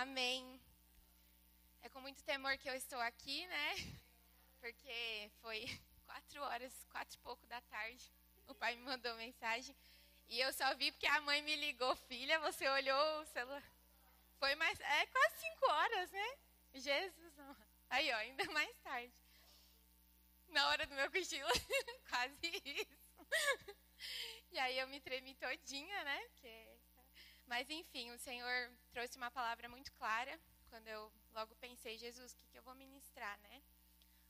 Amém. É com muito temor que eu estou aqui, né? Porque foi quatro horas, quatro e pouco da tarde. O pai me mandou mensagem. E eu só vi porque a mãe me ligou, filha, você olhou o celular. Foi mais. É quase cinco horas, né? Jesus. Aí, ó, ainda mais tarde. Na hora do meu cochilo. quase isso. E aí eu me tremi todinha, né? Porque... Mas enfim, o Senhor trouxe uma palavra muito clara. Quando eu logo pensei, Jesus, o que, que eu vou ministrar, né?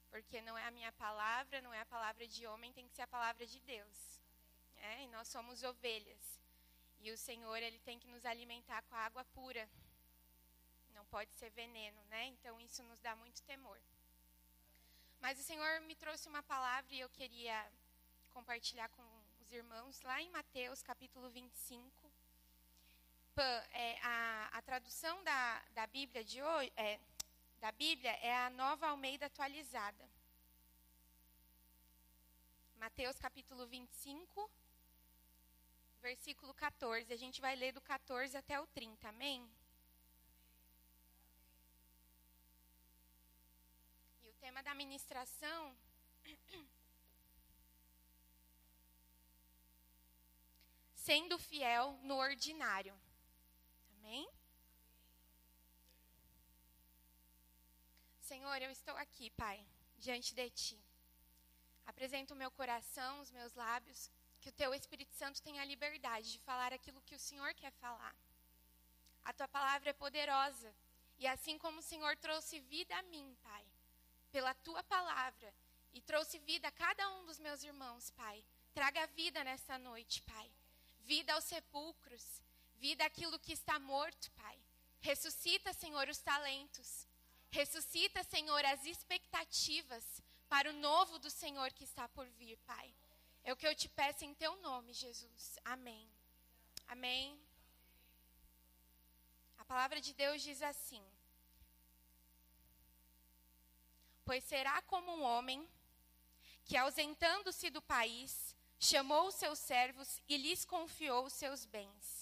Porque não é a minha palavra, não é a palavra de homem, tem que ser a palavra de Deus. É, e nós somos ovelhas. E o Senhor, ele tem que nos alimentar com a água pura. Não pode ser veneno, né? Então isso nos dá muito temor. Mas o Senhor me trouxe uma palavra e eu queria compartilhar com os irmãos lá em Mateus capítulo 25. É, a, a tradução da, da Bíblia de hoje, é, da Bíblia é a Nova Almeida atualizada. Mateus capítulo 25, versículo 14. A gente vai ler do 14 até o 30, amém? E o tema da ministração sendo fiel no ordinário. Amém? Senhor, eu estou aqui, Pai, diante de Ti. Apresento o meu coração, os meus lábios, que o Teu Espírito Santo tenha a liberdade de falar aquilo que o Senhor quer falar. A Tua palavra é poderosa, e assim como o Senhor trouxe vida a mim, Pai, pela Tua palavra, e trouxe vida a cada um dos meus irmãos, Pai, traga vida nessa noite, Pai. Vida aos sepulcros, vida àquilo que está morto, Pai. Ressuscita, Senhor, os talentos. Ressuscita, Senhor, as expectativas para o novo do Senhor que está por vir, Pai. É o que eu te peço em teu nome, Jesus. Amém. Amém. A palavra de Deus diz assim: Pois será como um homem que, ausentando-se do país, chamou os seus servos e lhes confiou os seus bens.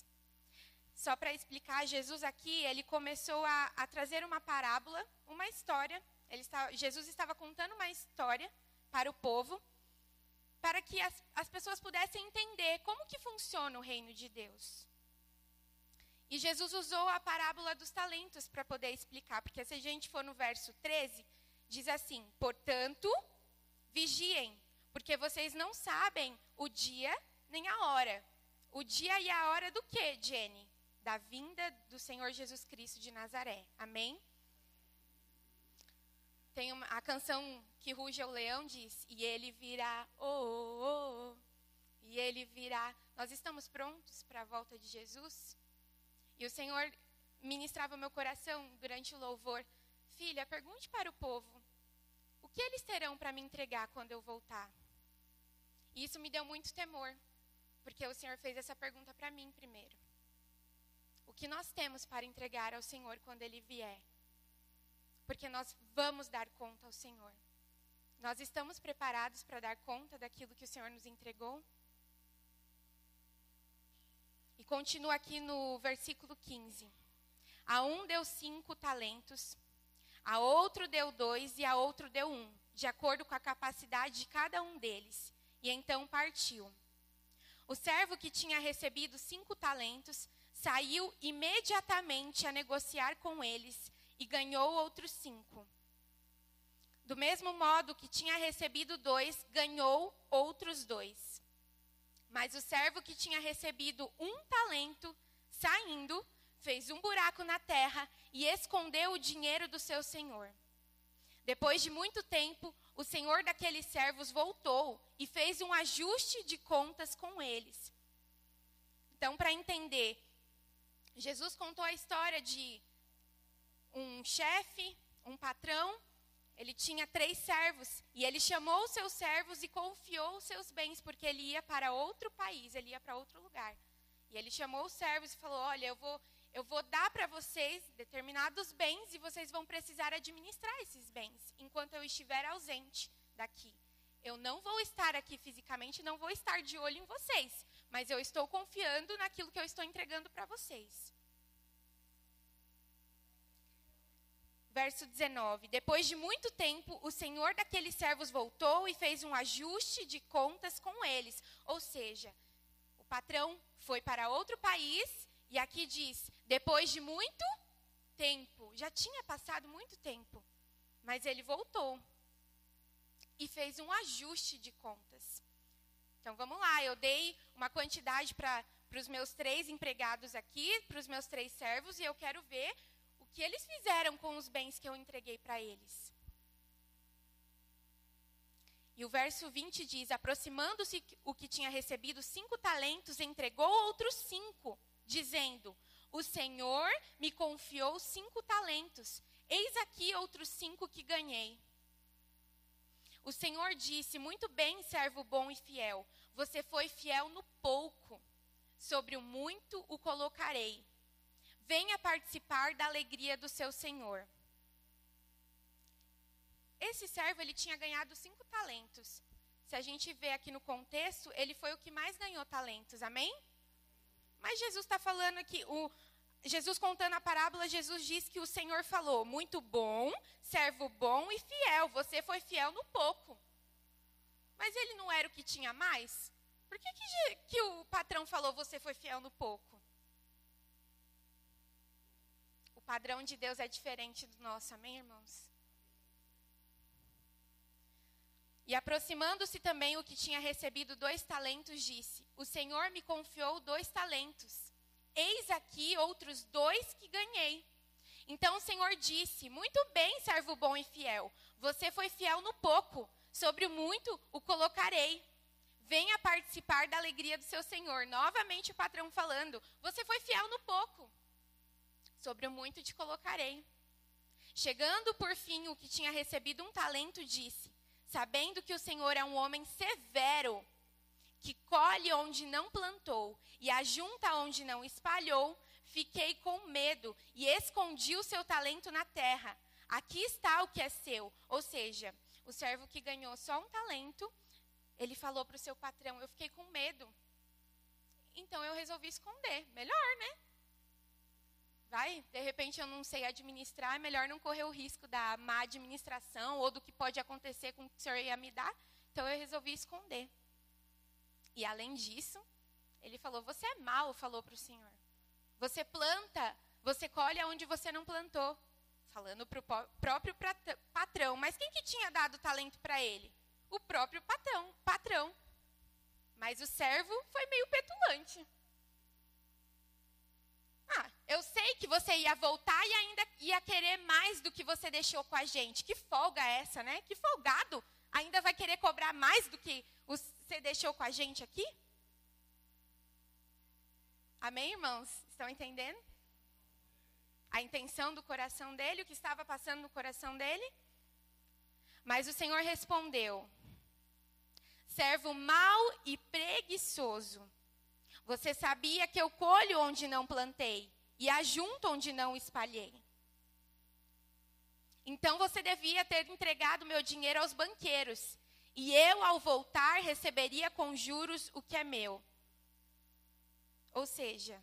Só para explicar, Jesus aqui, ele começou a, a trazer uma parábola, uma história. Está, Jesus estava contando uma história para o povo, para que as, as pessoas pudessem entender como que funciona o reino de Deus. E Jesus usou a parábola dos talentos para poder explicar, porque se a gente for no verso 13, diz assim: Portanto, vigiem, porque vocês não sabem o dia nem a hora. O dia e a hora do que, Jenny? Da vinda do Senhor Jesus Cristo de Nazaré. Amém? Tem uma, a canção que ruge o leão diz: E ele virá, oh, oh, oh, oh, e ele virá. Nós estamos prontos para a volta de Jesus? E o Senhor ministrava meu coração durante o louvor: Filha, pergunte para o povo: O que eles terão para me entregar quando eu voltar? E isso me deu muito temor, porque o Senhor fez essa pergunta para mim primeiro que nós temos para entregar ao Senhor quando Ele vier. Porque nós vamos dar conta ao Senhor. Nós estamos preparados para dar conta daquilo que o Senhor nos entregou? E continua aqui no versículo 15. A um deu cinco talentos, a outro deu dois e a outro deu um, de acordo com a capacidade de cada um deles. E então partiu. O servo que tinha recebido cinco talentos saiu imediatamente a negociar com eles e ganhou outros cinco. Do mesmo modo que tinha recebido dois, ganhou outros dois. Mas o servo que tinha recebido um talento, saindo, fez um buraco na terra e escondeu o dinheiro do seu senhor. Depois de muito tempo, o senhor daqueles servos voltou e fez um ajuste de contas com eles. Então, para entender Jesus contou a história de um chefe, um patrão, ele tinha três servos e ele chamou os seus servos e confiou os seus bens porque ele ia para outro país, ele ia para outro lugar. E ele chamou os servos e falou: "Olha, eu vou eu vou dar para vocês determinados bens e vocês vão precisar administrar esses bens enquanto eu estiver ausente daqui. Eu não vou estar aqui fisicamente, não vou estar de olho em vocês, mas eu estou confiando naquilo que eu estou entregando para vocês. verso 19: Depois de muito tempo, o senhor daqueles servos voltou e fez um ajuste de contas com eles. Ou seja, o patrão foi para outro país e aqui diz: depois de muito tempo, já tinha passado muito tempo, mas ele voltou e fez um ajuste de contas. Então vamos lá, eu dei uma quantidade para os meus três empregados aqui, para os meus três servos, e eu quero ver o que eles fizeram com os bens que eu entreguei para eles. E o verso 20 diz: Aproximando-se o que tinha recebido cinco talentos, entregou outros cinco, dizendo: O Senhor me confiou cinco talentos, eis aqui outros cinco que ganhei. O Senhor disse: Muito bem, servo bom e fiel. Você foi fiel no pouco. Sobre o muito o colocarei. Venha participar da alegria do seu Senhor. Esse servo ele tinha ganhado cinco talentos. Se a gente vê aqui no contexto, ele foi o que mais ganhou talentos, amém? Mas Jesus está falando aqui, o, Jesus contando a parábola, Jesus diz que o Senhor falou: muito bom, servo bom e fiel. Você foi fiel no pouco. Mas ele não era o que tinha mais? Por que, que, que o patrão falou: você foi fiel no pouco? O padrão de Deus é diferente do nosso, amém, irmãos? E aproximando-se também o que tinha recebido dois talentos, disse: O Senhor me confiou dois talentos. Eis aqui outros dois que ganhei. Então o Senhor disse: Muito bem, servo bom e fiel. Você foi fiel no pouco, sobre o muito o colocarei. Venha participar da alegria do seu Senhor. Novamente o patrão falando: Você foi fiel no pouco, sobre o muito te colocarei. Chegando por fim o que tinha recebido um talento, disse: Sabendo que o Senhor é um homem severo, que colhe onde não plantou e ajunta onde não espalhou, fiquei com medo e escondi o seu talento na terra. Aqui está o que é seu. Ou seja, o servo que ganhou só um talento, ele falou para o seu patrão: Eu fiquei com medo. Então eu resolvi esconder. Melhor, né? Vai, de repente eu não sei administrar, é melhor não correr o risco da má administração ou do que pode acontecer com o que o senhor ia me dar. Então eu resolvi esconder. E além disso, ele falou: Você é mau, falou para o Senhor. Você planta, você colhe onde você não plantou. Falando para o próprio patrão. Mas quem que tinha dado talento para ele? O próprio patrão, patrão. Mas o servo foi meio petulante. Ah, eu sei que você ia voltar e ainda ia querer mais do que você deixou com a gente. Que folga é essa, né? Que folgado. Ainda vai querer cobrar mais do que você deixou com a gente aqui? Amém, irmãos? Estão entendendo? A intenção do coração dele, o que estava passando no coração dele? Mas o Senhor respondeu: Servo mau e preguiçoso. Você sabia que eu colho onde não plantei e ajunto onde não espalhei. Então você devia ter entregado meu dinheiro aos banqueiros e eu, ao voltar, receberia com juros o que é meu. Ou seja,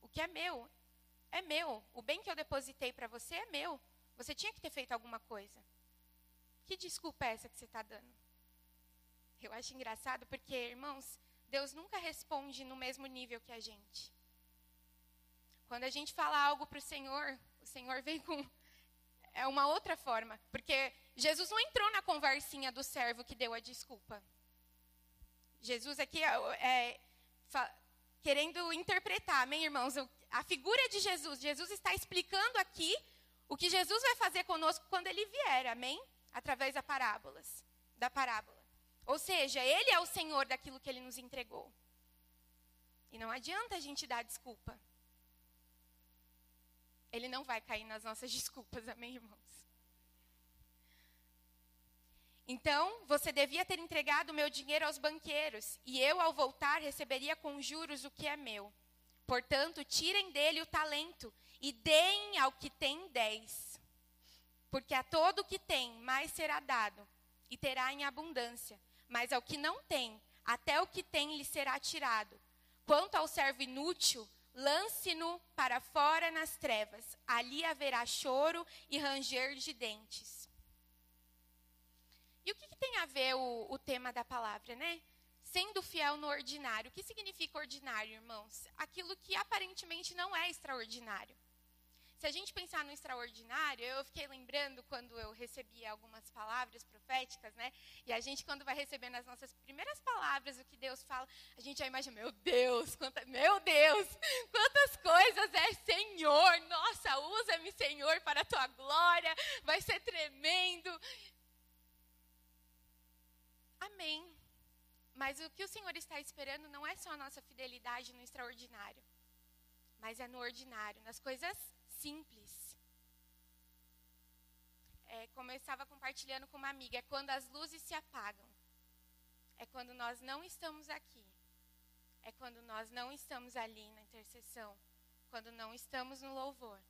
o que é meu é meu. O bem que eu depositei para você é meu. Você tinha que ter feito alguma coisa. Que desculpa é essa que você está dando? Eu acho engraçado porque, irmãos, Deus nunca responde no mesmo nível que a gente. Quando a gente fala algo para o Senhor, o Senhor vem com é uma outra forma, porque Jesus não entrou na conversinha do servo que deu a desculpa. Jesus aqui é, é querendo interpretar, amém, irmãos? A figura de Jesus, Jesus está explicando aqui o que Jesus vai fazer conosco quando ele vier, amém? Através da parábolas, da parábola. Ou seja, ele é o Senhor daquilo que ele nos entregou. E não adianta a gente dar desculpa. Ele não vai cair nas nossas desculpas, amém, irmãos? Então, você devia ter entregado o meu dinheiro aos banqueiros, e eu, ao voltar, receberia com juros o que é meu. Portanto, tirem dele o talento e deem ao que tem dez. Porque a todo o que tem, mais será dado, e terá em abundância. Mas ao que não tem, até o que tem lhe será tirado. Quanto ao servo inútil, lance-no para fora nas trevas, ali haverá choro e ranger de dentes. E o que, que tem a ver o, o tema da palavra, né? Sendo fiel no ordinário. O que significa ordinário, irmãos? Aquilo que aparentemente não é extraordinário. Se a gente pensar no extraordinário, eu fiquei lembrando quando eu recebi algumas palavras proféticas, né? E a gente, quando vai recebendo as nossas primeiras palavras, o que Deus fala, a gente já imagina, meu Deus, quanta, meu Deus, quantas coisas é Senhor, nossa, usa-me, Senhor, para a tua glória, vai ser tremendo. Amém. Mas o que o Senhor está esperando não é só a nossa fidelidade no extraordinário, mas é no ordinário, nas coisas simples. É, como eu estava compartilhando com uma amiga, é quando as luzes se apagam. É quando nós não estamos aqui. É quando nós não estamos ali na intercessão. Quando não estamos no louvor.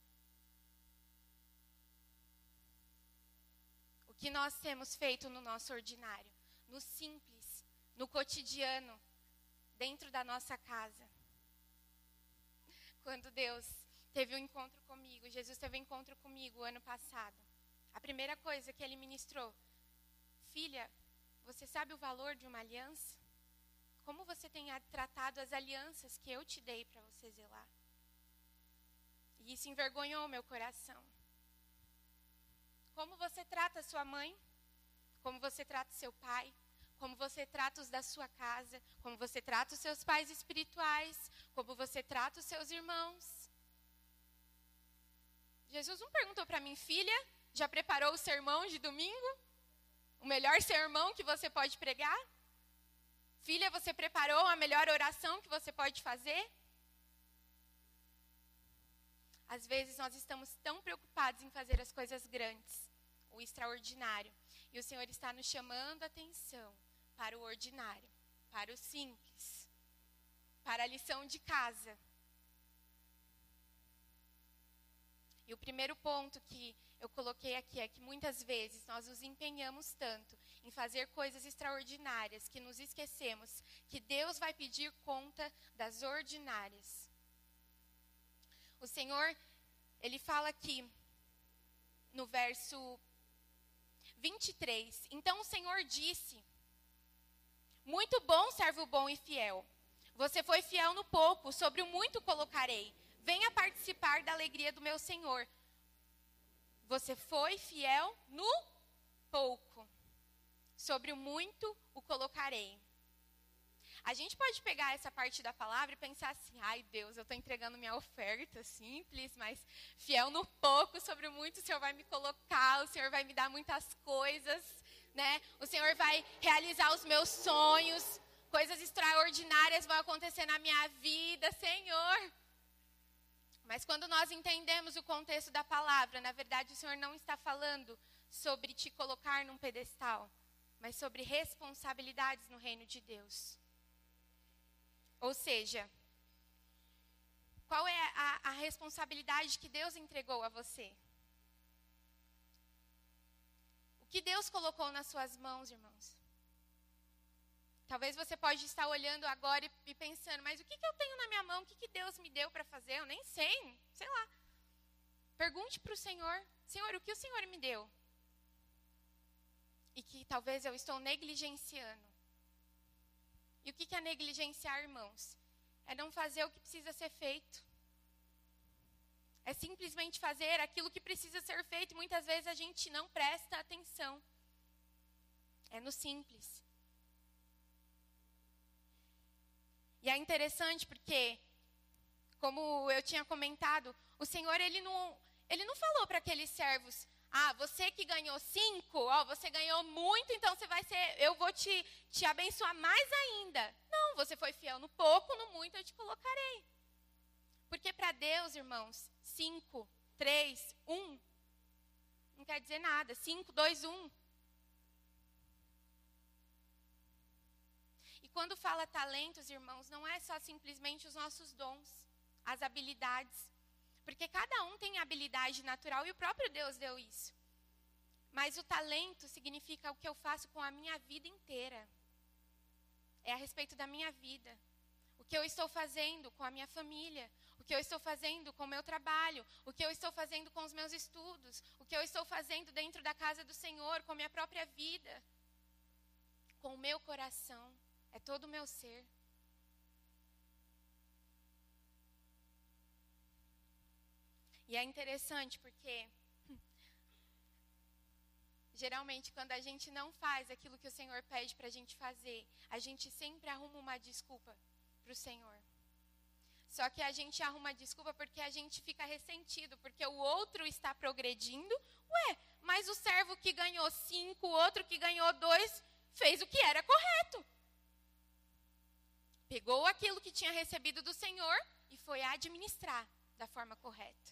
O que nós temos feito no nosso ordinário, no simples, no cotidiano, dentro da nossa casa. Quando Deus teve um encontro comigo, Jesus teve um encontro comigo ano passado. A primeira coisa que ele ministrou, filha, você sabe o valor de uma aliança? Como você tem tratado as alianças que eu te dei para você zelar? E isso envergonhou meu coração. Como você trata sua mãe? Como você trata seu pai? Como você trata os da sua casa? Como você trata os seus pais espirituais? Como você trata os seus irmãos? Jesus não perguntou para mim, filha, já preparou o sermão de domingo? O melhor sermão que você pode pregar? Filha, você preparou a melhor oração que você pode fazer? Às vezes nós estamos tão preocupados em fazer as coisas grandes, o extraordinário, e o Senhor está nos chamando a atenção para o ordinário, para o simples, para a lição de casa. E o primeiro ponto que eu coloquei aqui é que muitas vezes nós nos empenhamos tanto em fazer coisas extraordinárias que nos esquecemos que Deus vai pedir conta das ordinárias. O Senhor, ele fala aqui no verso 23: Então o Senhor disse: Muito bom, servo bom e fiel. Você foi fiel no pouco, sobre o muito colocarei venha participar da alegria do meu Senhor. Você foi fiel no pouco, sobre o muito o colocarei. A gente pode pegar essa parte da palavra e pensar assim: ai Deus, eu estou entregando minha oferta simples, mas fiel no pouco, sobre o muito o Senhor vai me colocar, o Senhor vai me dar muitas coisas, né? O Senhor vai realizar os meus sonhos, coisas extraordinárias vão acontecer na minha vida, Senhor. Mas quando nós entendemos o contexto da palavra, na verdade o Senhor não está falando sobre te colocar num pedestal, mas sobre responsabilidades no reino de Deus. Ou seja, qual é a, a responsabilidade que Deus entregou a você? O que Deus colocou nas suas mãos, irmãos? Talvez você pode estar olhando agora e, pensando, mas o que, que eu tenho na minha mão? O que, que Deus me deu para fazer? Eu nem sei, sei lá. Pergunte para o Senhor, Senhor, o que o Senhor me deu? E que talvez eu estou negligenciando. E o que, que é negligenciar, irmãos? É não fazer o que precisa ser feito. É simplesmente fazer aquilo que precisa ser feito. Muitas vezes a gente não presta atenção. É no simples. E é interessante porque, como eu tinha comentado, o Senhor ele não, ele não falou para aqueles servos: ah, você que ganhou cinco, ó, você ganhou muito, então você vai ser, eu vou te, te abençoar mais ainda. Não, você foi fiel no pouco, no muito eu te colocarei. Porque para Deus, irmãos, cinco, três, um, não quer dizer nada. Cinco, dois, um. quando fala talentos, irmãos, não é só simplesmente os nossos dons, as habilidades. Porque cada um tem habilidade natural e o próprio Deus deu isso. Mas o talento significa o que eu faço com a minha vida inteira. É a respeito da minha vida. O que eu estou fazendo com a minha família. O que eu estou fazendo com o meu trabalho, o que eu estou fazendo com os meus estudos, o que eu estou fazendo dentro da casa do Senhor, com a minha própria vida, com o meu coração, é todo o meu ser. E é interessante porque geralmente quando a gente não faz aquilo que o Senhor pede para a gente fazer, a gente sempre arruma uma desculpa para o Senhor. Só que a gente arruma desculpa porque a gente fica ressentido, porque o outro está progredindo. Ué, mas o servo que ganhou cinco, o outro que ganhou dois, fez o que era correto. Pegou aquilo que tinha recebido do Senhor e foi administrar da forma correta.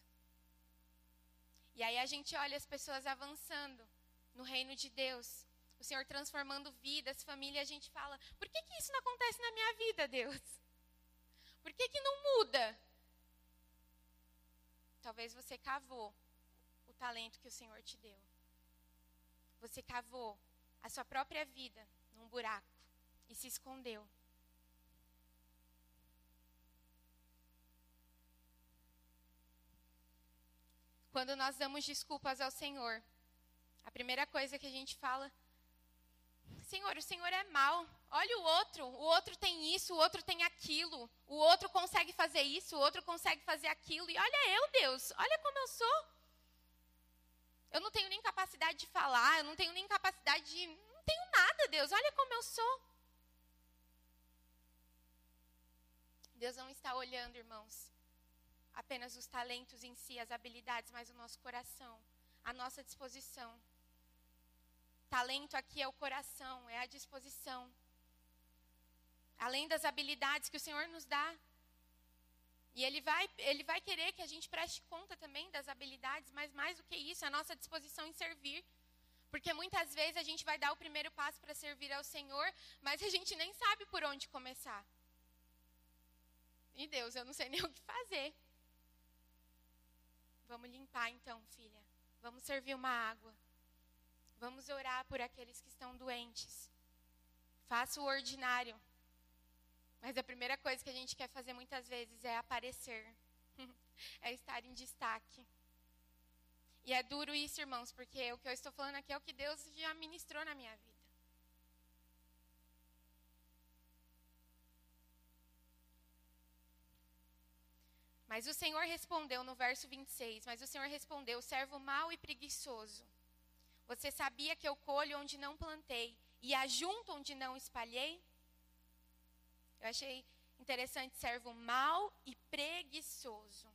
E aí a gente olha as pessoas avançando no reino de Deus, o Senhor transformando vidas, família, a gente fala: por que, que isso não acontece na minha vida, Deus? Por que, que não muda? Talvez você cavou o talento que o Senhor te deu. Você cavou a sua própria vida num buraco e se escondeu. Quando nós damos desculpas ao Senhor, a primeira coisa que a gente fala, Senhor, o Senhor é mau. Olha o outro, o outro tem isso, o outro tem aquilo, o outro consegue fazer isso, o outro consegue fazer aquilo. E olha eu, Deus, olha como eu sou. Eu não tenho nem capacidade de falar, eu não tenho nem capacidade de. Não tenho nada, Deus, olha como eu sou. Deus não está olhando, irmãos, apenas os talentos em si, as habilidades, mas o nosso coração, a nossa disposição. Talento aqui é o coração, é a disposição além das habilidades que o Senhor nos dá. E Ele vai, ele vai querer que a gente preste conta também das habilidades, mas mais do que isso, a nossa disposição em servir. Porque muitas vezes a gente vai dar o primeiro passo para servir ao Senhor, mas a gente nem sabe por onde começar. E Deus, eu não sei nem o que fazer. Vamos limpar então, filha. Vamos servir uma água. Vamos orar por aqueles que estão doentes. Faça o ordinário. Mas a primeira coisa que a gente quer fazer muitas vezes é aparecer, é estar em destaque. E é duro isso, irmãos, porque o que eu estou falando aqui é o que Deus já ministrou na minha vida. Mas o Senhor respondeu no verso 26, mas o Senhor respondeu, servo mau e preguiçoso. Você sabia que eu colho onde não plantei e ajunto onde não espalhei? Eu achei interessante servo mau e preguiçoso.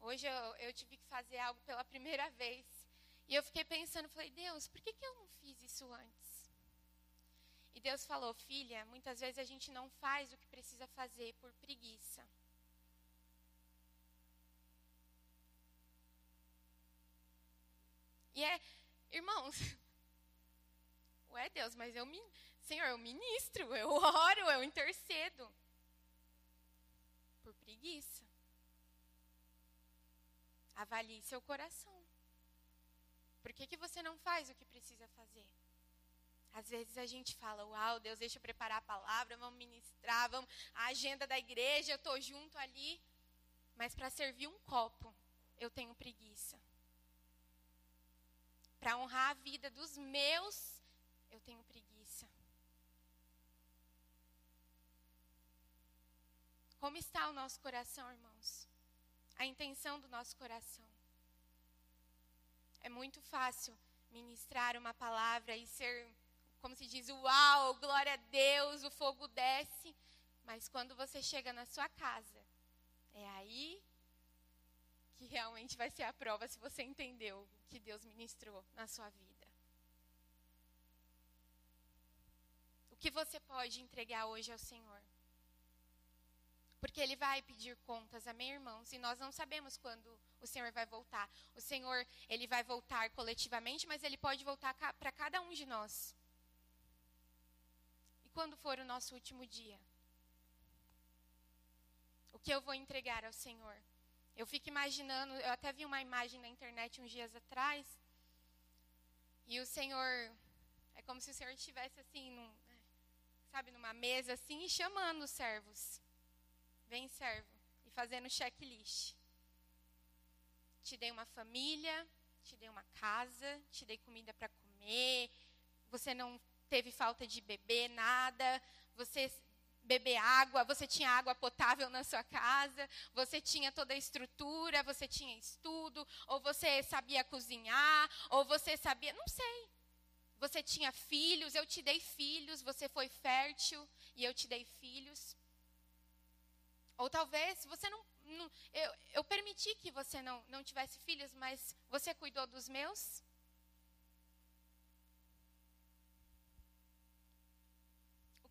Hoje eu, eu, tive que fazer algo pela primeira vez. E eu fiquei pensando, falei, Deus, por que, que eu não fiz isso antes? E Deus falou, filha, muitas vezes a gente não faz o que precisa fazer por preguiça. E é, irmãos, ué Deus, mas eu Senhor, eu ministro, eu oro, eu intercedo. Por preguiça. Avalie seu coração. Por que, que você não faz o que precisa fazer? Às vezes a gente fala, uau, Deus, deixa eu preparar a palavra, vamos ministrar, vamos, a agenda da igreja, eu estou junto ali. Mas para servir um copo, eu tenho preguiça. Para honrar a vida dos meus, eu tenho preguiça. Como está o nosso coração, irmãos? A intenção do nosso coração. É muito fácil ministrar uma palavra e ser, como se diz, uau, glória a Deus, o fogo desce. Mas quando você chega na sua casa, é aí que realmente vai ser a prova se você entendeu o que Deus ministrou na sua vida. O que você pode entregar hoje ao Senhor? Porque ele vai pedir contas, amém, irmãos? E nós não sabemos quando o Senhor vai voltar. O Senhor, ele vai voltar coletivamente, mas ele pode voltar para cada um de nós. E quando for o nosso último dia? O que eu vou entregar ao Senhor? Eu fico imaginando, eu até vi uma imagem na internet uns dias atrás, e o Senhor, é como se o Senhor estivesse assim, num, sabe, numa mesa assim, e chamando os servos. Vem, servo. E fazendo checklist. Te dei uma família, te dei uma casa, te dei comida para comer. Você não teve falta de beber nada. Você beber água, você tinha água potável na sua casa, você tinha toda a estrutura, você tinha estudo, ou você sabia cozinhar, ou você sabia, não sei. Você tinha filhos, eu te dei filhos, você foi fértil e eu te dei filhos. Ou talvez você não. não eu, eu permiti que você não, não tivesse filhos, mas você cuidou dos meus?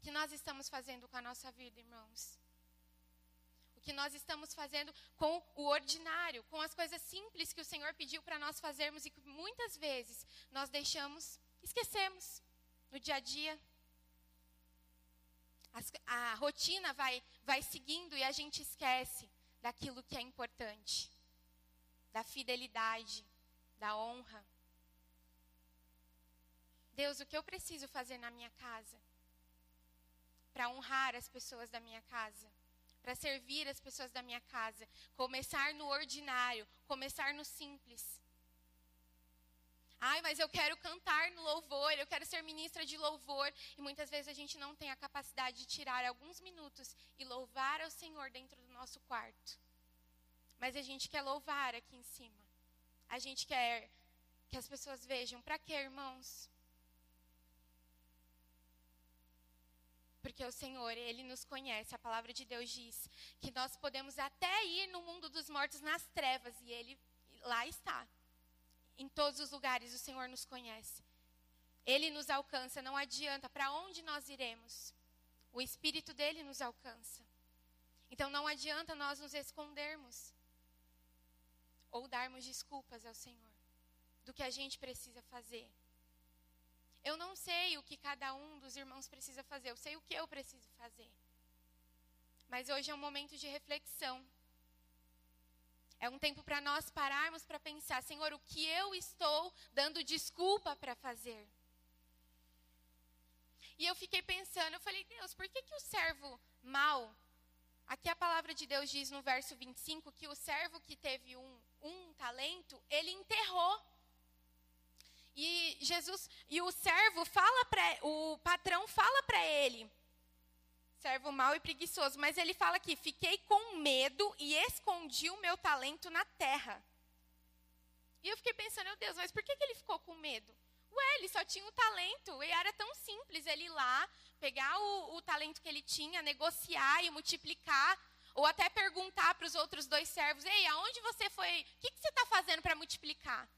Que nós estamos fazendo com a nossa vida, irmãos? O que nós estamos fazendo com o ordinário, com as coisas simples que o Senhor pediu para nós fazermos e que muitas vezes nós deixamos esquecemos no dia a dia. As, a rotina vai, vai seguindo e a gente esquece daquilo que é importante, da fidelidade, da honra. Deus, o que eu preciso fazer na minha casa para honrar as pessoas da minha casa? Para servir as pessoas da minha casa. Começar no ordinário, começar no simples. Ai, mas eu quero cantar no louvor, eu quero ser ministra de louvor. E muitas vezes a gente não tem a capacidade de tirar alguns minutos e louvar ao Senhor dentro do nosso quarto. Mas a gente quer louvar aqui em cima. A gente quer que as pessoas vejam. Para quê, irmãos? Porque o Senhor, Ele nos conhece. A palavra de Deus diz que nós podemos até ir no mundo dos mortos nas trevas e Ele lá está. Em todos os lugares o Senhor nos conhece. Ele nos alcança, não adianta. Para onde nós iremos? O Espírito dele nos alcança. Então não adianta nós nos escondermos ou darmos desculpas ao Senhor do que a gente precisa fazer. Eu não sei o que cada um dos irmãos precisa fazer, eu sei o que eu preciso fazer. Mas hoje é um momento de reflexão. É um tempo para nós pararmos para pensar, Senhor, o que eu estou dando desculpa para fazer? E eu fiquei pensando, eu falei, Deus, por que, que o servo mal? Aqui a palavra de Deus diz no verso 25 que o servo que teve um, um talento, ele enterrou. E Jesus, e o servo fala para, o patrão fala para ele, servo mau e preguiçoso. Mas ele fala aqui: fiquei com medo e escondi o meu talento na terra. E eu fiquei pensando, meu Deus, mas por que, que ele ficou com medo? Ué, ele só tinha o talento, e era tão simples ele ir lá, pegar o, o talento que ele tinha, negociar e multiplicar, ou até perguntar para os outros dois servos: Ei, aonde você foi? O que, que você está fazendo para multiplicar?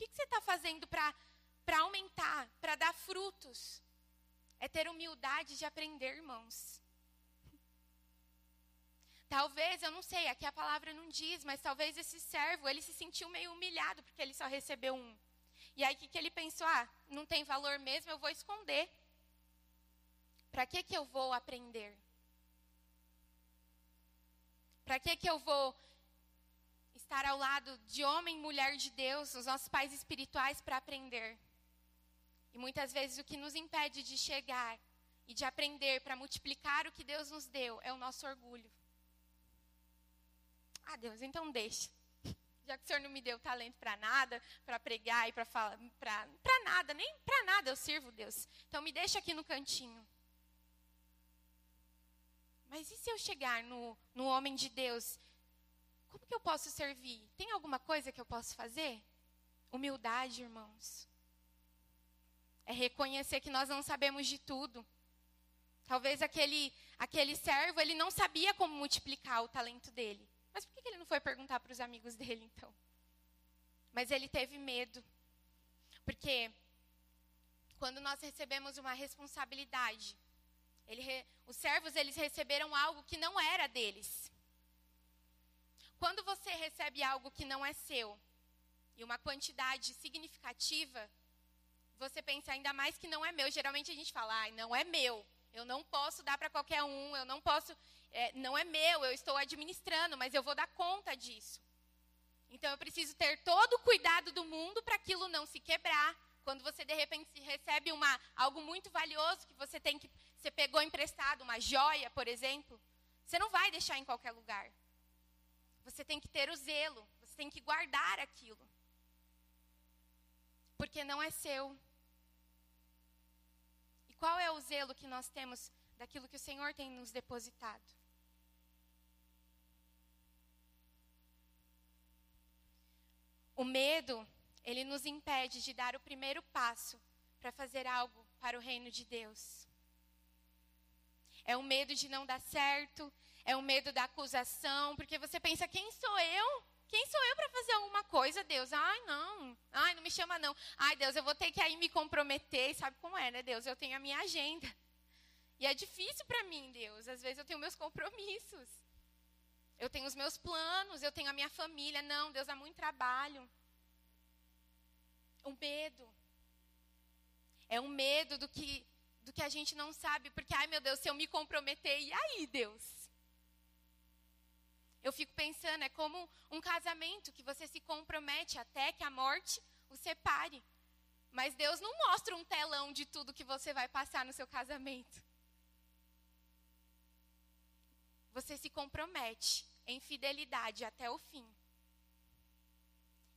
Que, que você está fazendo para aumentar, para dar frutos. É ter humildade de aprender, irmãos. Talvez, eu não sei, aqui a palavra não diz, mas talvez esse servo, ele se sentiu meio humilhado porque ele só recebeu um. E aí o que, que ele pensou? Ah, não tem valor mesmo, eu vou esconder. Para que que eu vou aprender? Para que que eu vou estar ao lado de homem e mulher de Deus, os nossos pais espirituais para aprender? E muitas vezes o que nos impede de chegar e de aprender para multiplicar o que Deus nos deu é o nosso orgulho. Ah, Deus, então deixa. Já que o Senhor não me deu talento para nada, para pregar e para falar, para nada, nem para nada eu sirvo, Deus. Então me deixa aqui no cantinho. Mas e se eu chegar no, no homem de Deus? Como que eu posso servir? Tem alguma coisa que eu posso fazer? Humildade, irmãos. É reconhecer que nós não sabemos de tudo. Talvez aquele, aquele servo, ele não sabia como multiplicar o talento dele. Mas por que ele não foi perguntar para os amigos dele, então? Mas ele teve medo. Porque quando nós recebemos uma responsabilidade, ele, os servos, eles receberam algo que não era deles. Quando você recebe algo que não é seu, e uma quantidade significativa, você pensa ainda mais que não é meu. Geralmente a gente fala, ah, não é meu. Eu não posso dar para qualquer um, eu não posso, é, não é meu, eu estou administrando, mas eu vou dar conta disso. Então eu preciso ter todo o cuidado do mundo para aquilo não se quebrar. Quando você de repente recebe uma, algo muito valioso que você tem que Você pegou emprestado uma joia, por exemplo, você não vai deixar em qualquer lugar. Você tem que ter o zelo, você tem que guardar aquilo. Porque não é seu. E qual é o zelo que nós temos daquilo que o Senhor tem nos depositado? O medo, ele nos impede de dar o primeiro passo para fazer algo para o reino de Deus. É o medo de não dar certo, é o medo da acusação, porque você pensa: quem sou eu? Quem sou eu para fazer alguma coisa, Deus? Ai, não. Ai, não me chama, não. Ai, Deus, eu vou ter que aí me comprometer. Sabe como é, né, Deus? Eu tenho a minha agenda. E é difícil para mim, Deus. Às vezes eu tenho meus compromissos. Eu tenho os meus planos, eu tenho a minha família. Não, Deus, há muito trabalho. O medo. É um medo do que, do que a gente não sabe, porque, ai meu Deus, se eu me comprometer, e aí, Deus? Eu fico pensando, é como um casamento que você se compromete até que a morte o separe. Mas Deus não mostra um telão de tudo que você vai passar no seu casamento. Você se compromete em fidelidade até o fim.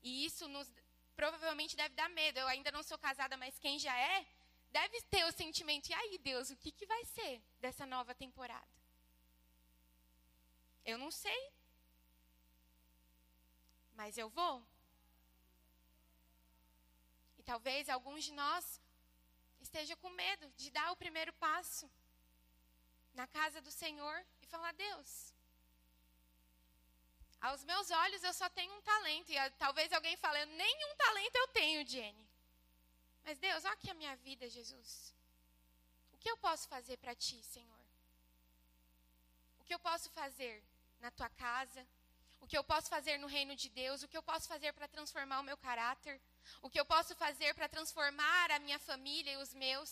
E isso nos provavelmente deve dar medo. Eu ainda não sou casada, mas quem já é, deve ter o sentimento: e aí, Deus, o que, que vai ser dessa nova temporada? Eu não sei. Mas eu vou. E talvez alguns de nós estejam com medo de dar o primeiro passo na casa do Senhor e falar: Deus, aos meus olhos eu só tenho um talento. E talvez alguém fale, nenhum talento eu tenho, Jenny. Mas Deus, olha aqui a minha vida, Jesus. O que eu posso fazer para ti, Senhor? O que eu posso fazer na tua casa? O que eu posso fazer no reino de Deus? O que eu posso fazer para transformar o meu caráter? O que eu posso fazer para transformar a minha família e os meus?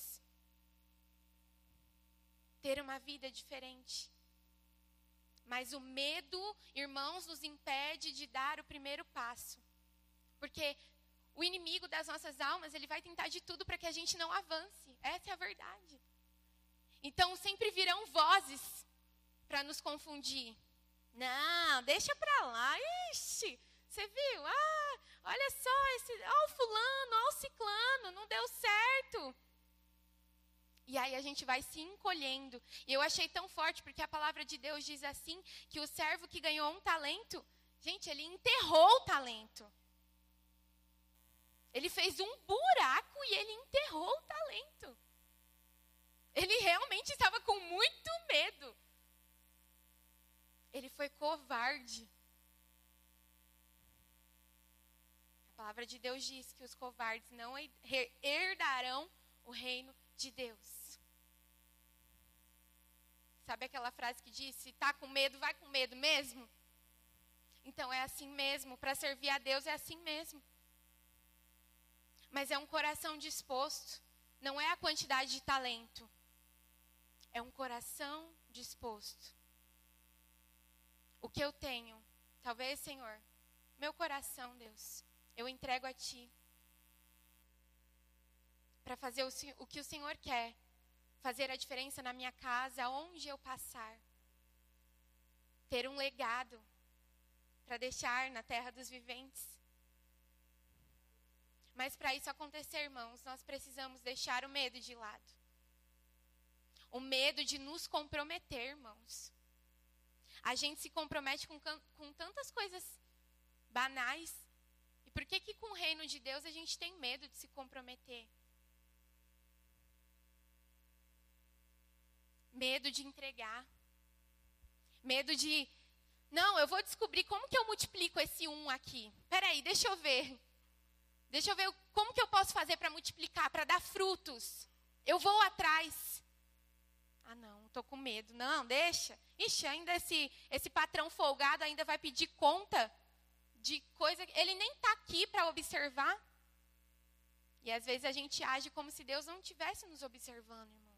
Ter uma vida diferente. Mas o medo, irmãos, nos impede de dar o primeiro passo. Porque o inimigo das nossas almas, ele vai tentar de tudo para que a gente não avance. Essa é a verdade. Então sempre virão vozes para nos confundir. Não, deixa para lá. Ixi, você viu? Ah, olha só esse, ó o fulano, ó o ciclano, não deu certo. E aí a gente vai se encolhendo. E eu achei tão forte, porque a palavra de Deus diz assim: que o servo que ganhou um talento, gente, ele enterrou o talento. Ele fez um buraco e ele enterrou o talento. Ele realmente estava com muito medo. Ele foi covarde. A palavra de Deus diz que os covardes não herdarão o reino de Deus. Sabe aquela frase que diz: se está com medo, vai com medo mesmo? Então é assim mesmo. Para servir a Deus é assim mesmo. Mas é um coração disposto. Não é a quantidade de talento. É um coração disposto. O que eu tenho, talvez, Senhor, meu coração, Deus, eu entrego a Ti. Para fazer o, o que o Senhor quer fazer a diferença na minha casa, aonde eu passar. Ter um legado para deixar na terra dos viventes. Mas para isso acontecer, irmãos, nós precisamos deixar o medo de lado. O medo de nos comprometer, irmãos. A gente se compromete com, com tantas coisas banais. E por que que com o reino de Deus a gente tem medo de se comprometer? Medo de entregar. Medo de. Não, eu vou descobrir como que eu multiplico esse um aqui. Peraí, deixa eu ver. Deixa eu ver como que eu posso fazer para multiplicar, para dar frutos. Eu vou atrás. Ah, não, estou com medo. Não, deixa. Ixi, ainda esse, esse patrão folgado ainda vai pedir conta de coisa. Ele nem está aqui para observar. E às vezes a gente age como se Deus não estivesse nos observando, irmão.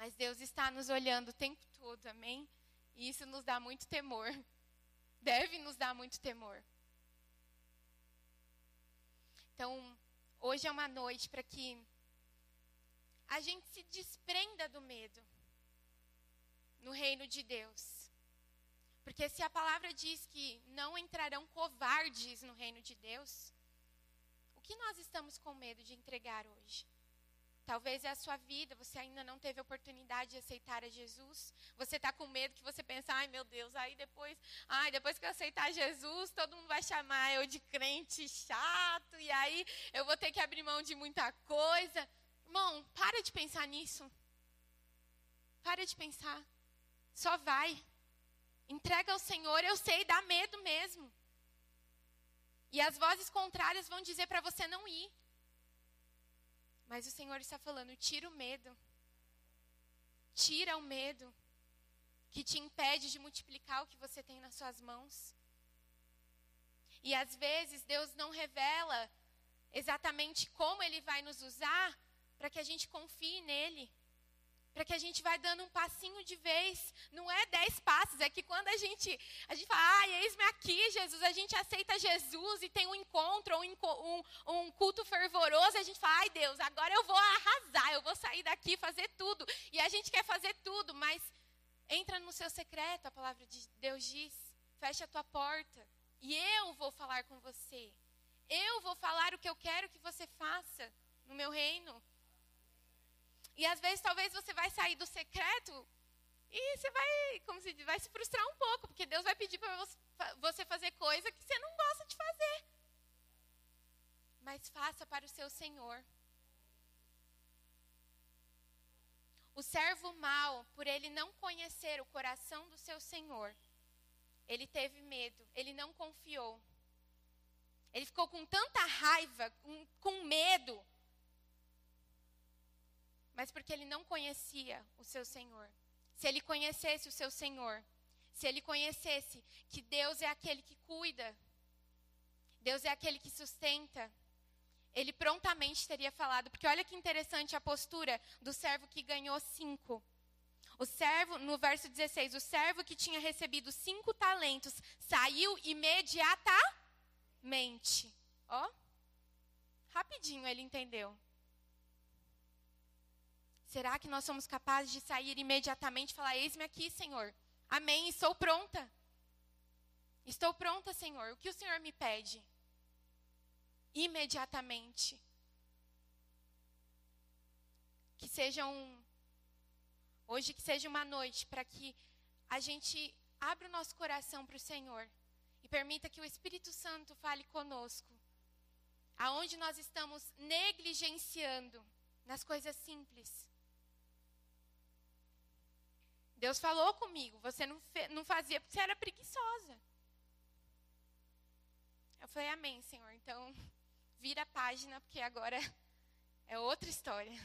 Mas Deus está nos olhando o tempo todo, amém? E isso nos dá muito temor. Deve nos dar muito temor. Então, hoje é uma noite para que a gente se desprenda do medo no reino de Deus. Porque se a palavra diz que não entrarão covardes no reino de Deus, o que nós estamos com medo de entregar hoje? Talvez é a sua vida, você ainda não teve a oportunidade de aceitar a Jesus. Você está com medo que você pensa, ai meu Deus, aí depois, ai, depois que eu aceitar Jesus, todo mundo vai chamar eu de crente chato, e aí eu vou ter que abrir mão de muita coisa. Irmão, para de pensar nisso. Para de pensar. Só vai. Entrega ao Senhor, eu sei, dá medo mesmo. E as vozes contrárias vão dizer para você não ir. Mas o Senhor está falando: tira o medo. Tira o medo que te impede de multiplicar o que você tem nas suas mãos. E às vezes Deus não revela exatamente como Ele vai nos usar para que a gente confie nele para que a gente vai dando um passinho de vez. Não é dez passos, é que quando a gente, a gente fala, ai, eis-me aqui, Jesus, a gente aceita Jesus e tem um encontro, um, um, um culto fervoroso, a gente fala, ai Deus, agora eu vou arrasar, eu vou sair daqui fazer tudo. E a gente quer fazer tudo, mas entra no seu secreto, a palavra de Deus diz, fecha a tua porta e eu vou falar com você. Eu vou falar o que eu quero que você faça no meu reino. E às vezes talvez você vai sair do secreto e você vai, como se diz, vai se frustrar um pouco, porque Deus vai pedir para você fazer coisa que você não gosta de fazer. Mas faça para o seu Senhor. O servo mau, por ele não conhecer o coração do seu Senhor, ele teve medo, ele não confiou. Ele ficou com tanta raiva, com, com medo, mas porque ele não conhecia o seu Senhor. Se ele conhecesse o seu Senhor, se ele conhecesse que Deus é aquele que cuida, Deus é aquele que sustenta, ele prontamente teria falado. Porque olha que interessante a postura do servo que ganhou cinco. O servo, no verso 16, o servo que tinha recebido cinco talentos saiu imediatamente. Ó, rapidinho ele entendeu. Será que nós somos capazes de sair imediatamente e falar: Eis-me aqui, Senhor. Amém, estou pronta. Estou pronta, Senhor. O que o Senhor me pede? Imediatamente. Que seja um. Hoje, que seja uma noite para que a gente abra o nosso coração para o Senhor e permita que o Espírito Santo fale conosco. Aonde nós estamos negligenciando nas coisas simples Deus falou comigo, você não, não fazia porque você era preguiçosa. Eu falei, amém, Senhor. Então, vira a página, porque agora é outra história.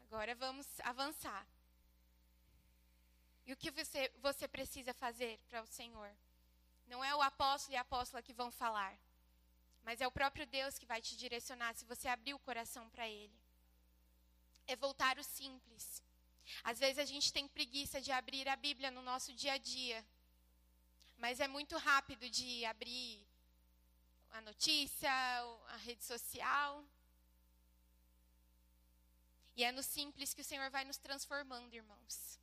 Agora vamos avançar. E o que você, você precisa fazer para o Senhor? Não é o apóstolo e a apóstola que vão falar, mas é o próprio Deus que vai te direcionar se você abrir o coração para Ele. É voltar o simples. Às vezes a gente tem preguiça de abrir a Bíblia no nosso dia a dia. Mas é muito rápido de abrir a notícia, a rede social. E é no simples que o Senhor vai nos transformando, irmãos.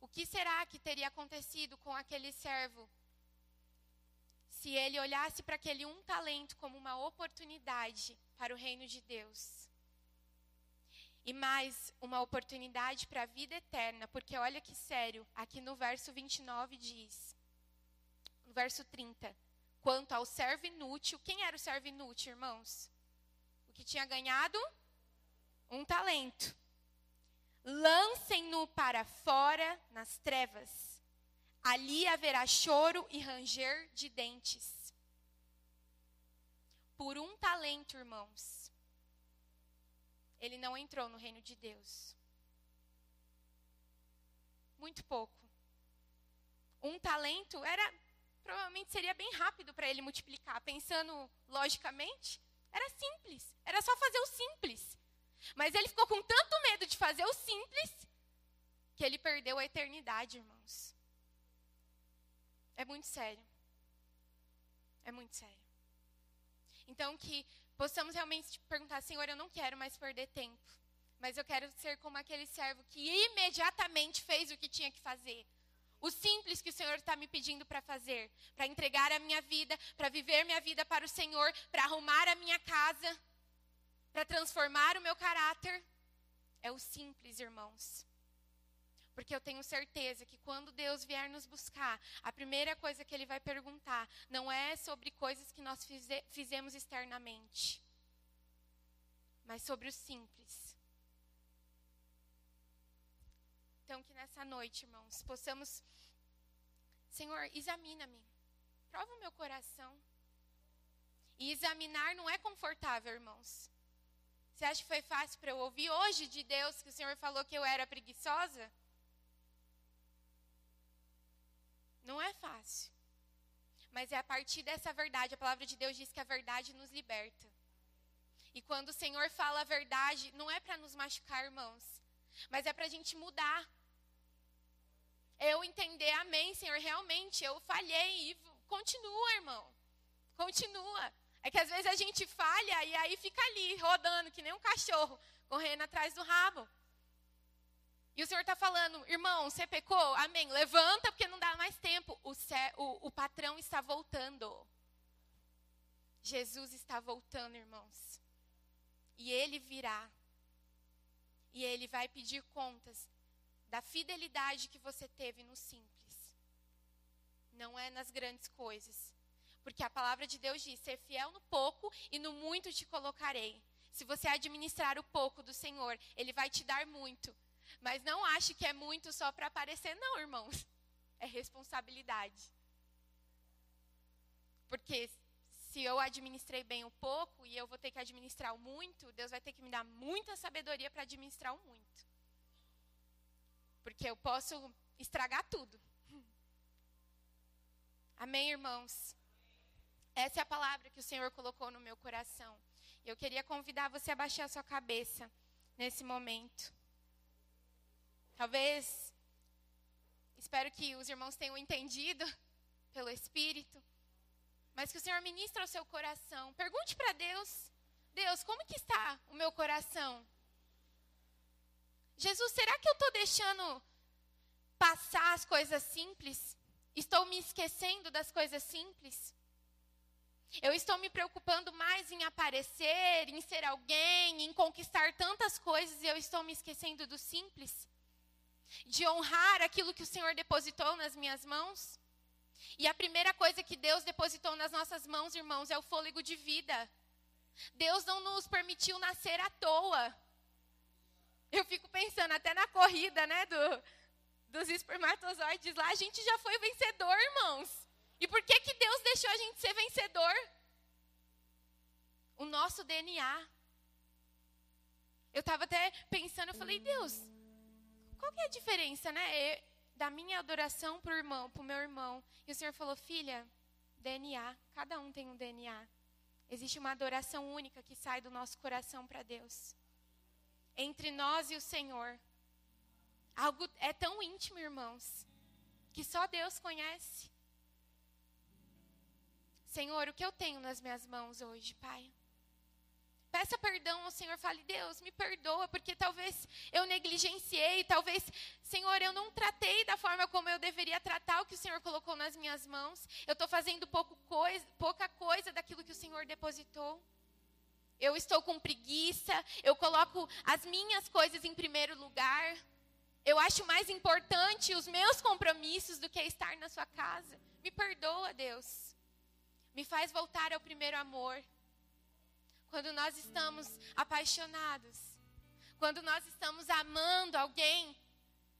O que será que teria acontecido com aquele servo se ele olhasse para aquele um talento como uma oportunidade para o reino de Deus? E mais uma oportunidade para a vida eterna, porque olha que sério, aqui no verso 29 diz, no verso 30, quanto ao servo inútil, quem era o servo inútil, irmãos? O que tinha ganhado um talento. Lancem-no para fora nas trevas. Ali haverá choro e ranger de dentes. Por um talento, irmãos ele não entrou no reino de Deus. Muito pouco. Um talento era provavelmente seria bem rápido para ele multiplicar, pensando logicamente, era simples, era só fazer o simples. Mas ele ficou com tanto medo de fazer o simples que ele perdeu a eternidade, irmãos. É muito sério. É muito sério. Então que possamos realmente perguntar: Senhor, eu não quero mais perder tempo, mas eu quero ser como aquele servo que imediatamente fez o que tinha que fazer. O simples que o Senhor está me pedindo para fazer, para entregar a minha vida, para viver minha vida para o Senhor, para arrumar a minha casa, para transformar o meu caráter. É o simples, irmãos. Porque eu tenho certeza que quando Deus vier nos buscar, a primeira coisa que Ele vai perguntar não é sobre coisas que nós fize fizemos externamente, mas sobre o simples. Então, que nessa noite, irmãos, possamos. Senhor, examina-me. Prova o meu coração. E examinar não é confortável, irmãos. Você acha que foi fácil para eu ouvir hoje de Deus que o Senhor falou que eu era preguiçosa? Não é fácil. Mas é a partir dessa verdade, a palavra de Deus diz que a verdade nos liberta. E quando o Senhor fala a verdade, não é para nos machucar, irmãos, mas é para a gente mudar eu entender, amém, Senhor, realmente eu falhei e continua, irmão. Continua. É que às vezes a gente falha e aí fica ali, rodando, que nem um cachorro, correndo atrás do rabo. E o Senhor está falando, irmão, você pecou? Amém. Levanta, porque não dá mais tempo. O, o, o patrão está voltando. Jesus está voltando, irmãos. E ele virá. E ele vai pedir contas da fidelidade que você teve no simples. Não é nas grandes coisas. Porque a palavra de Deus diz: ser fiel no pouco e no muito te colocarei. Se você administrar o pouco do Senhor, Ele vai te dar muito. Mas não ache que é muito só para aparecer, não, irmãos. É responsabilidade. Porque se eu administrei bem o pouco e eu vou ter que administrar o muito, Deus vai ter que me dar muita sabedoria para administrar o muito. Porque eu posso estragar tudo. Amém, irmãos? Essa é a palavra que o Senhor colocou no meu coração. Eu queria convidar você a baixar a sua cabeça nesse momento. Talvez, espero que os irmãos tenham entendido pelo Espírito, mas que o Senhor ministre ao seu coração. Pergunte para Deus: Deus, como que está o meu coração? Jesus, será que eu estou deixando passar as coisas simples? Estou me esquecendo das coisas simples? Eu estou me preocupando mais em aparecer, em ser alguém, em conquistar tantas coisas e eu estou me esquecendo do simples? De honrar aquilo que o Senhor depositou nas minhas mãos? E a primeira coisa que Deus depositou nas nossas mãos, irmãos, é o fôlego de vida. Deus não nos permitiu nascer à toa. Eu fico pensando até na corrida, né, do, dos espermatozoides lá, a gente já foi vencedor, irmãos. E por que que Deus deixou a gente ser vencedor? O nosso DNA. Eu estava até pensando, eu falei, Deus, qual que é a diferença, né, eu, da minha adoração para o irmão, para o meu irmão? E o Senhor falou, filha, DNA, cada um tem um DNA. Existe uma adoração única que sai do nosso coração para Deus entre nós e o Senhor. Algo é tão íntimo, irmãos, que só Deus conhece. Senhor, o que eu tenho nas minhas mãos hoje, Pai? Peça perdão ao Senhor, fale, Deus, me perdoa, porque talvez eu negligenciei, talvez, Senhor, eu não tratei da forma como eu deveria tratar o que o Senhor colocou nas minhas mãos. Eu estou fazendo pouco coisa, pouca coisa daquilo que o Senhor depositou eu estou com preguiça, eu coloco as minhas coisas em primeiro lugar. Eu acho mais importante os meus compromissos do que estar na sua casa. Me perdoa, Deus. Me faz voltar ao primeiro amor. Quando nós estamos apaixonados, quando nós estamos amando alguém,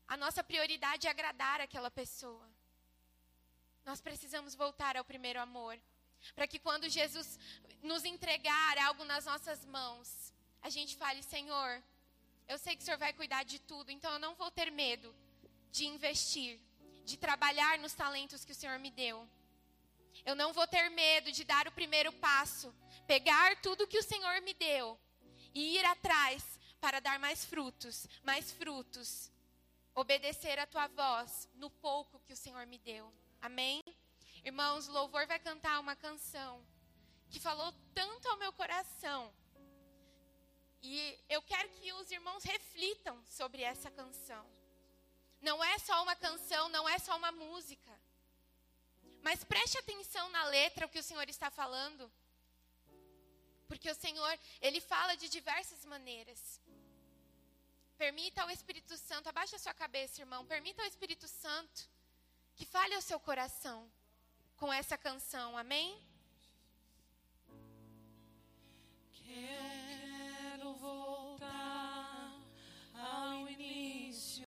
a nossa prioridade é agradar aquela pessoa. Nós precisamos voltar ao primeiro amor. Para que quando Jesus nos entregar algo nas nossas mãos, a gente fale: Senhor, eu sei que o Senhor vai cuidar de tudo, então eu não vou ter medo de investir, de trabalhar nos talentos que o Senhor me deu. Eu não vou ter medo de dar o primeiro passo, pegar tudo que o Senhor me deu e ir atrás para dar mais frutos, mais frutos. Obedecer a tua voz no pouco que o Senhor me deu. Amém? Irmãos, o louvor vai cantar uma canção que falou tanto ao meu coração. E eu quero que os irmãos reflitam sobre essa canção. Não é só uma canção, não é só uma música. Mas preste atenção na letra o que o Senhor está falando. Porque o Senhor, ele fala de diversas maneiras. Permita ao Espírito Santo, abaixa a sua cabeça, irmão. Permita ao Espírito Santo que fale ao seu coração com essa canção. Amém? Quero voltar ao início.